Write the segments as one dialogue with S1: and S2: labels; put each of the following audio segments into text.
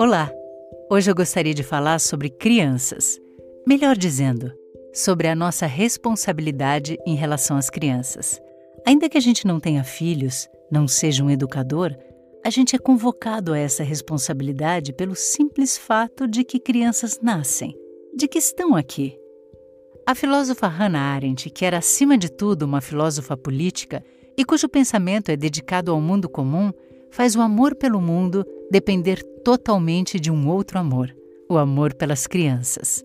S1: Olá! Hoje eu gostaria de falar sobre crianças. Melhor dizendo, sobre a nossa responsabilidade em relação às crianças. Ainda que a gente não tenha filhos, não seja um educador, a gente é convocado a essa responsabilidade pelo simples fato de que crianças nascem, de que estão aqui. A filósofa Hannah Arendt, que era acima de tudo uma filósofa política e cujo pensamento é dedicado ao mundo comum, faz o amor pelo mundo depender totalmente de um outro amor, o amor pelas crianças.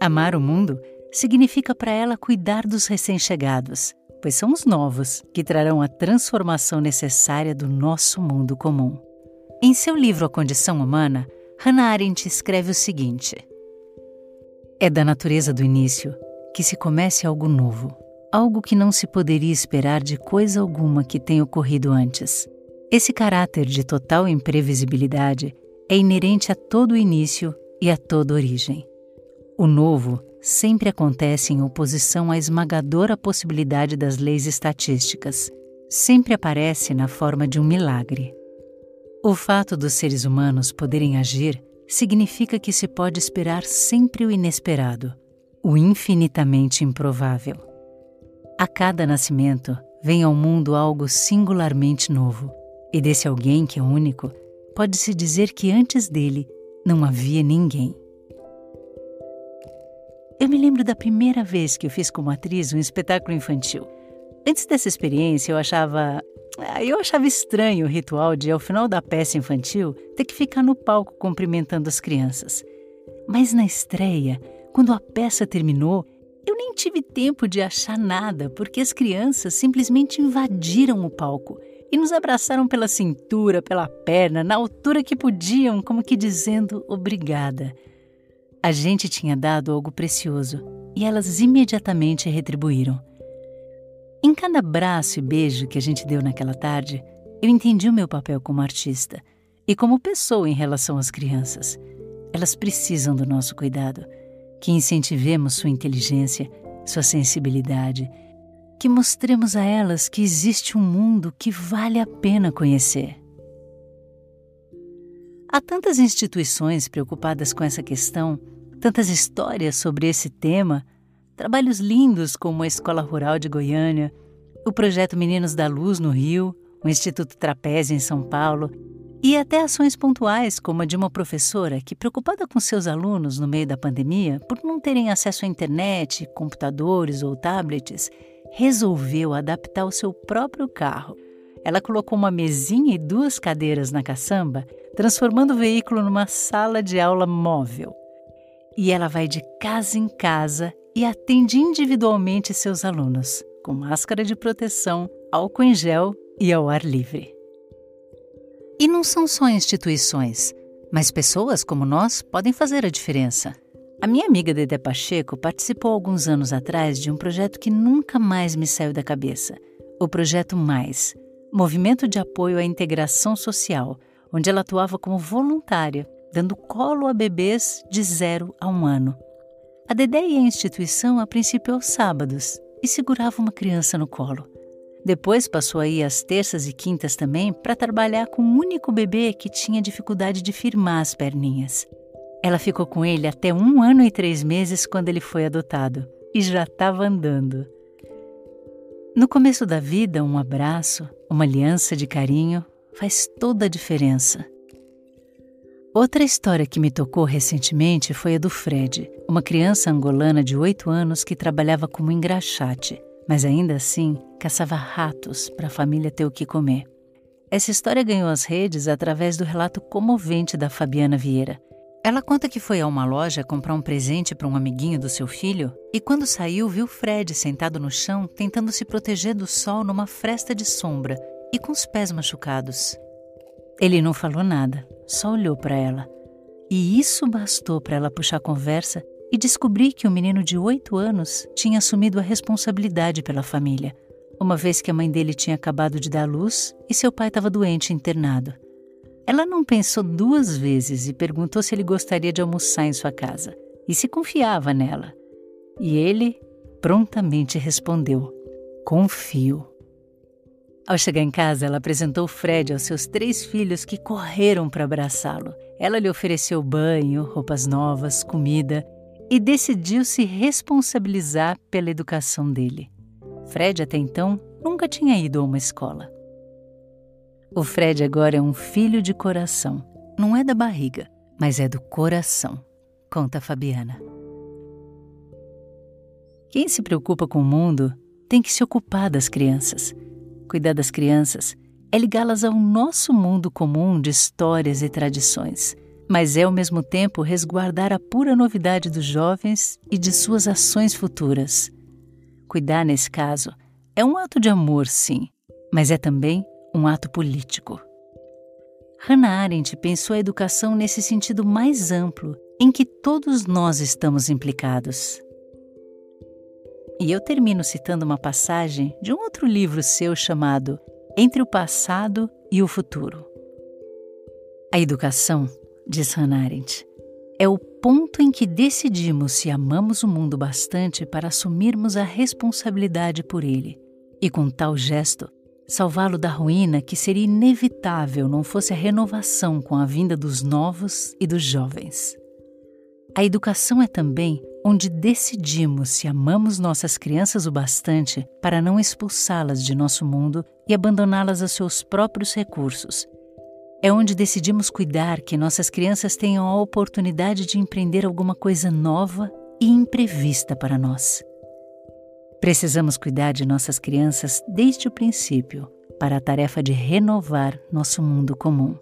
S1: Amar o mundo significa para ela cuidar dos recém-chegados, pois são os novos que trarão a transformação necessária do nosso mundo comum. Em seu livro A Condição Humana, Hannah Arendt escreve o seguinte: É da natureza do início que se comece algo novo, algo que não se poderia esperar de coisa alguma que tenha ocorrido antes. Esse caráter de total imprevisibilidade é inerente a todo início e a toda origem. O novo sempre acontece em oposição à esmagadora possibilidade das leis estatísticas. Sempre aparece na forma de um milagre. O fato dos seres humanos poderem agir significa que se pode esperar sempre o inesperado, o infinitamente improvável. A cada nascimento vem ao mundo algo singularmente novo, e desse alguém que é único, pode-se dizer que antes dele não havia ninguém. Eu me lembro da primeira vez que eu fiz como atriz um espetáculo infantil. Antes dessa experiência, eu achava. Ah, eu achava estranho o ritual de, ao final da peça infantil, ter que ficar no palco cumprimentando as crianças. Mas na estreia, quando a peça terminou, eu nem tive tempo de achar nada, porque as crianças simplesmente invadiram o palco e nos abraçaram pela cintura, pela perna, na altura que podiam, como que dizendo obrigada. A gente tinha dado algo precioso e elas imediatamente retribuíram. Em cada abraço e beijo que a gente deu naquela tarde, eu entendi o meu papel como artista e como pessoa em relação às crianças. Elas precisam do nosso cuidado, que incentivemos sua inteligência, sua sensibilidade, que mostremos a elas que existe um mundo que vale a pena conhecer. Há tantas instituições preocupadas com essa questão tantas histórias sobre esse tema, trabalhos lindos como a Escola Rural de Goiânia, o projeto Meninos da Luz no Rio, o Instituto Trapézio em São Paulo, e até ações pontuais como a de uma professora que, preocupada com seus alunos no meio da pandemia, por não terem acesso à internet, computadores ou tablets, resolveu adaptar o seu próprio carro. Ela colocou uma mesinha e duas cadeiras na caçamba, transformando o veículo numa sala de aula móvel e ela vai de casa em casa e atende individualmente seus alunos, com máscara de proteção, álcool em gel e ao ar livre. E não são só instituições, mas pessoas como nós podem fazer a diferença. A minha amiga Dede Pacheco participou alguns anos atrás de um projeto que nunca mais me saiu da cabeça: o Projeto Mais Movimento de Apoio à Integração Social, onde ela atuava como voluntária dando colo a bebês de zero a um ano. A Dedé ia à instituição a princípio aos sábados e segurava uma criança no colo. Depois passou a ir às terças e quintas também para trabalhar com um único bebê que tinha dificuldade de firmar as perninhas. Ela ficou com ele até um ano e três meses quando ele foi adotado e já estava andando. No começo da vida, um abraço, uma aliança de carinho faz toda a diferença. Outra história que me tocou recentemente foi a do Fred, uma criança angolana de 8 anos que trabalhava como engraxate, mas ainda assim caçava ratos para a família ter o que comer. Essa história ganhou as redes através do relato comovente da Fabiana Vieira. Ela conta que foi a uma loja comprar um presente para um amiguinho do seu filho e, quando saiu, viu Fred sentado no chão tentando se proteger do sol numa fresta de sombra e com os pés machucados. Ele não falou nada, só olhou para ela. E isso bastou para ela puxar a conversa e descobrir que o menino de oito anos tinha assumido a responsabilidade pela família, uma vez que a mãe dele tinha acabado de dar luz e seu pai estava doente internado. Ela não pensou duas vezes e perguntou se ele gostaria de almoçar em sua casa e se confiava nela. E ele prontamente respondeu: Confio. Ao chegar em casa, ela apresentou Fred aos seus três filhos que correram para abraçá-lo. Ela lhe ofereceu banho, roupas novas, comida e decidiu se responsabilizar pela educação dele. Fred, até então, nunca tinha ido a uma escola. O Fred agora é um filho de coração. Não é da barriga, mas é do coração, conta Fabiana. Quem se preocupa com o mundo tem que se ocupar das crianças. Cuidar das crianças é ligá-las ao nosso mundo comum de histórias e tradições, mas é ao mesmo tempo resguardar a pura novidade dos jovens e de suas ações futuras. Cuidar, nesse caso, é um ato de amor, sim, mas é também um ato político. Hannah Arendt pensou a educação nesse sentido mais amplo, em que todos nós estamos implicados. E eu termino citando uma passagem de um outro livro seu chamado Entre o Passado e o Futuro. A educação, diz Hannah Arendt, é o ponto em que decidimos se amamos o mundo bastante para assumirmos a responsabilidade por ele, e com tal gesto salvá-lo da ruína que seria inevitável não fosse a renovação com a vinda dos novos e dos jovens. A educação é também onde decidimos se amamos nossas crianças o bastante para não expulsá-las de nosso mundo e abandoná-las a seus próprios recursos. É onde decidimos cuidar que nossas crianças tenham a oportunidade de empreender alguma coisa nova e imprevista para nós. Precisamos cuidar de nossas crianças desde o princípio para a tarefa de renovar nosso mundo comum.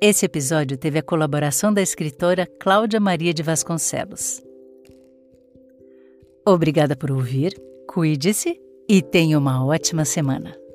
S1: Esse episódio teve a colaboração da escritora Cláudia Maria de Vasconcelos. Obrigada por ouvir, cuide-se e tenha uma ótima semana.